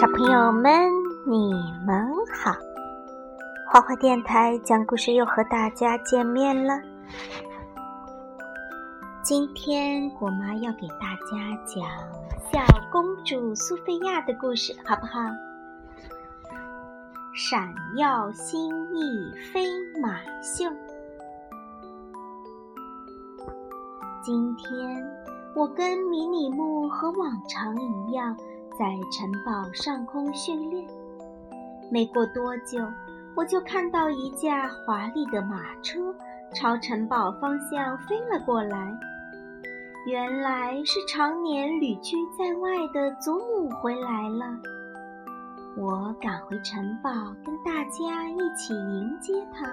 小朋友们，你们好！花花电台讲故事又和大家见面了。今天果妈要给大家讲小公主苏菲亚的故事，好不好？闪耀星翼飞马秀。今天我跟迷你木和往常一样，在城堡上空训练。没过多久，我就看到一架华丽的马车朝城堡方向飞了过来。原来是常年旅居在外的祖母回来了。我赶回城堡，跟大家一起迎接她。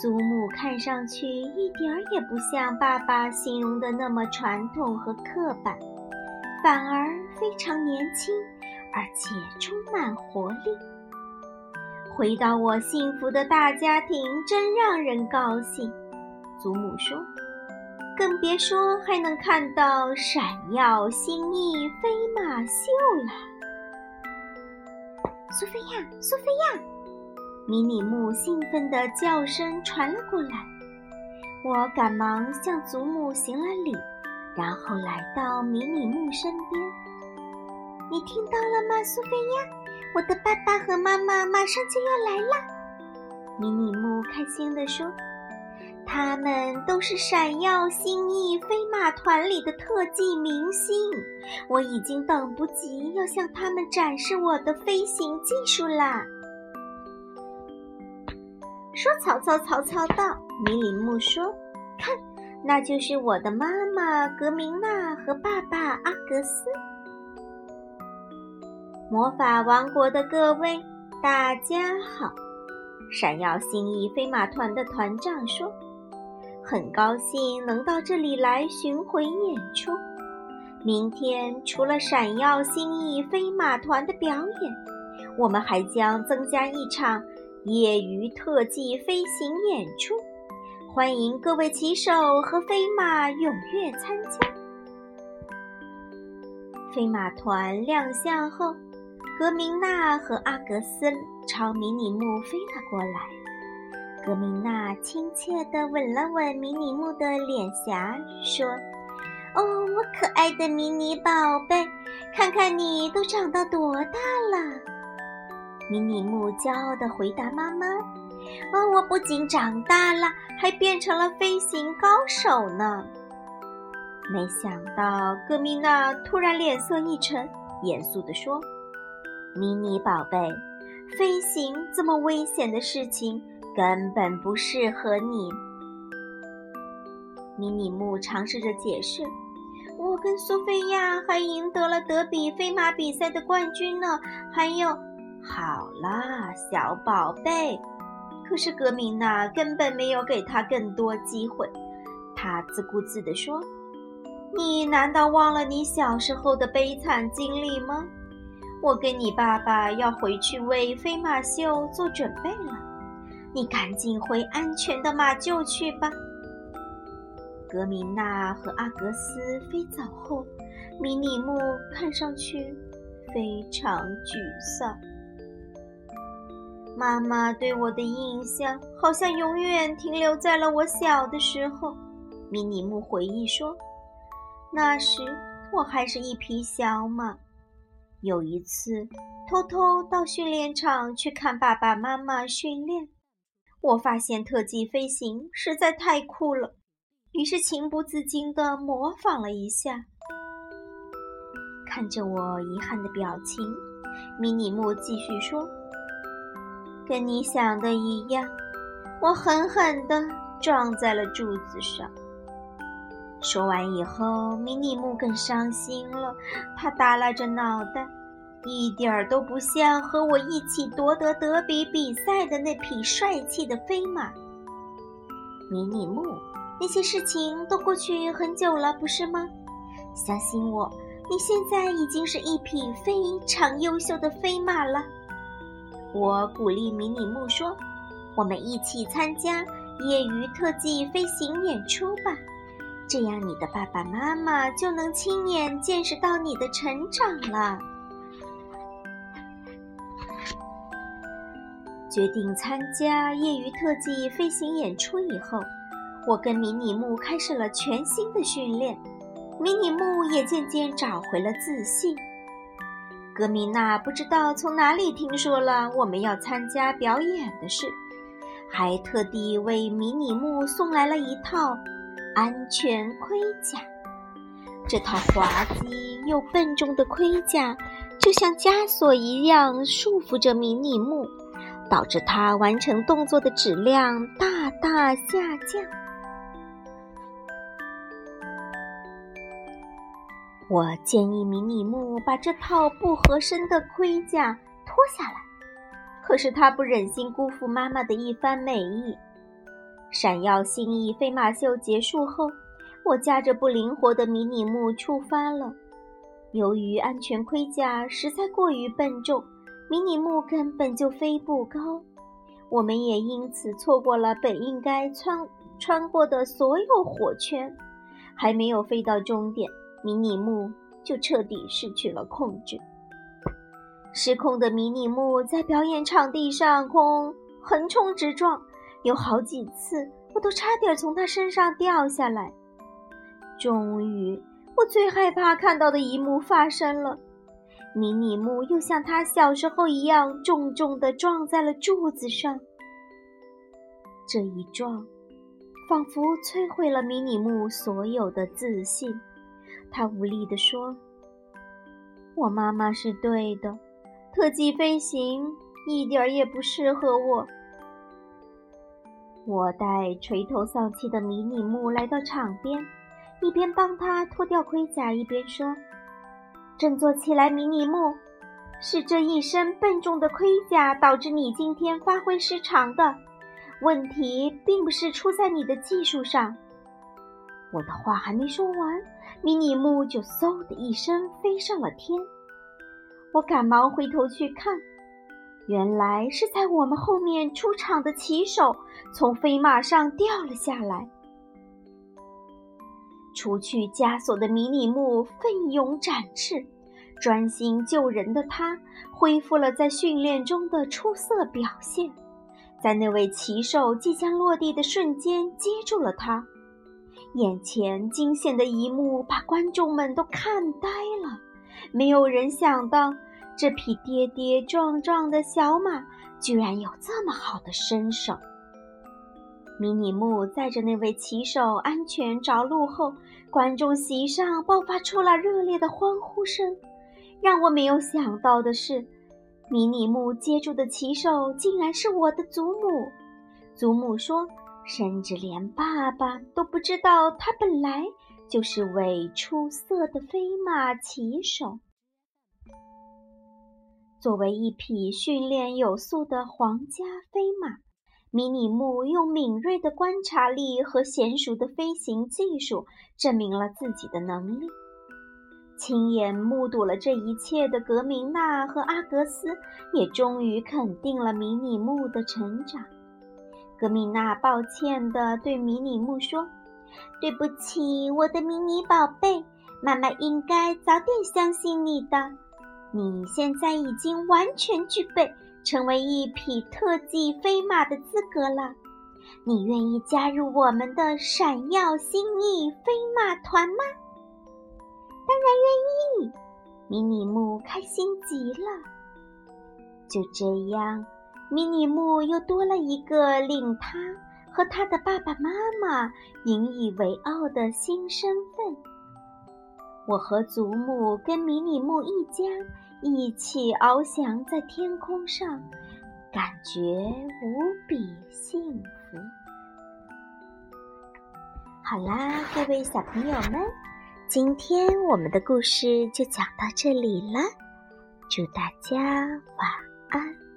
祖母看上去一点儿也不像爸爸形容的那么传统和刻板，反而非常年轻，而且充满活力。回到我幸福的大家庭，真让人高兴。祖母说：“更别说还能看到闪耀星翼飞马秀了。”苏菲亚，苏菲亚！迷你木兴奋的叫声传了过来，我赶忙向祖母行了礼，然后来到迷你木身边。你听到了吗，苏菲亚？我的爸爸和妈妈马上就要来了。迷你木开心地说：“他们都是闪耀星翼飞马团里的特技明星，我已经等不及要向他们展示我的飞行技术啦。”说曹操，曹操到。迷你木说：“看，那就是我的妈妈格明娜和爸爸阿格斯。”魔法王国的各位，大家好！闪耀星翼飞马团的团长说：“很高兴能到这里来巡回演出。明天除了闪耀星翼飞马团的表演，我们还将增加一场。”业余特技飞行演出，欢迎各位骑手和飞马踊跃参加。飞马团亮相后，格明娜和阿格斯朝迷你木飞了过来。格明娜亲切地吻了吻迷你木的脸颊，说：“哦，我可爱的迷你宝贝，看看你都长到多大了。”迷你木骄傲地回答：“妈妈，啊，我不仅长大了，还变成了飞行高手呢。”没想到，格米娜突然脸色一沉，严肃地说：“迷你宝贝，飞行这么危险的事情根本不适合你。”迷你木尝试着解释：“我跟苏菲亚还赢得了德比飞马比赛的冠军呢，还有……”好啦，小宝贝。可是格明娜根本没有给他更多机会。他自顾自地说：“你难道忘了你小时候的悲惨经历吗？我跟你爸爸要回去为飞马秀做准备了。你赶紧回安全的马厩去吧。”格明娜和阿格斯飞走后，迷你木看上去非常沮丧。妈妈对我的印象好像永远停留在了我小的时候。迷你木回忆说：“那时我还是一匹小马。有一次，偷偷到训练场去看爸爸妈妈训练，我发现特技飞行实在太酷了，于是情不自禁地模仿了一下。看着我遗憾的表情，迷你木继续说。”跟你想的一样，我狠狠地撞在了柱子上。说完以后，迷你木更伤心了，他耷拉着脑袋，一点儿都不像和我一起夺得德比比赛的那匹帅气的飞马。迷你木，那些事情都过去很久了，不是吗？相信我，你现在已经是一匹非常优秀的飞马了。我鼓励迷你木说：“我们一起参加业余特技飞行演出吧，这样你的爸爸妈妈就能亲眼见识到你的成长了。决定参加业余特技飞行演出以后，我跟迷你木开始了全新的训练，迷你木也渐渐找回了自信。格米娜不知道从哪里听说了我们要参加表演的事，还特地为迷你木送来了一套安全盔甲。这套滑稽又笨重的盔甲，就像枷锁一样束缚着迷你木，导致他完成动作的质量大大下降。我建议迷你木把这套不合身的盔甲脱下来，可是他不忍心辜负妈妈的一番美意。闪耀星翼飞马秀结束后，我驾着不灵活的迷你木出发了。由于安全盔甲实在过于笨重，迷你木根本就飞不高。我们也因此错过了本应该穿穿过的所有火圈，还没有飞到终点。迷你木就彻底失去了控制，失控的迷你木在表演场地上空横冲直撞，有好几次我都差点从他身上掉下来。终于，我最害怕看到的一幕发生了：迷你木又像他小时候一样，重重地撞在了柱子上。这一撞，仿佛摧毁了迷你木所有的自信。他无力地说：“我妈妈是对的，特技飞行一点儿也不适合我。”我带垂头丧气的迷你木来到场边，一边帮他脱掉盔甲，一边说：“振作起来，迷你木，是这一身笨重的盔甲导致你今天发挥失常的。问题并不是出在你的技术上。”我的话还没说完，迷你木就嗖的一声飞上了天。我赶忙回头去看，原来是在我们后面出场的骑手从飞马上掉了下来。除去枷锁的迷你木奋勇展翅，专心救人的他恢复了在训练中的出色表现，在那位骑手即将落地的瞬间接住了他。眼前惊险的一幕把观众们都看呆了，没有人想到这匹跌跌撞撞的小马居然有这么好的身手。迷你木载着那位骑手安全着陆后，观众席上爆发出了热烈的欢呼声。让我没有想到的是，迷你木接住的骑手竟然是我的祖母。祖母说。甚至连爸爸都不知道，他本来就是位出色的飞马骑手。作为一匹训练有素的皇家飞马，迷你木用敏锐的观察力和娴熟的飞行技术证明了自己的能力。亲眼目睹了这一切的格明娜和阿格斯也终于肯定了迷你木的成长。格米娜抱歉地对迷你木说：“对不起，我的迷你宝贝，妈妈应该早点相信你的。你现在已经完全具备成为一匹特技飞马的资格了。你愿意加入我们的闪耀星翼飞马团吗？”“当然愿意！”迷你木开心极了。就这样。迷你木又多了一个令他和他的爸爸妈妈引以为傲的新身份。我和祖母跟迷你木一家一起翱翔在天空上，感觉无比幸福。好啦，各位小朋友们，今天我们的故事就讲到这里了，祝大家晚安。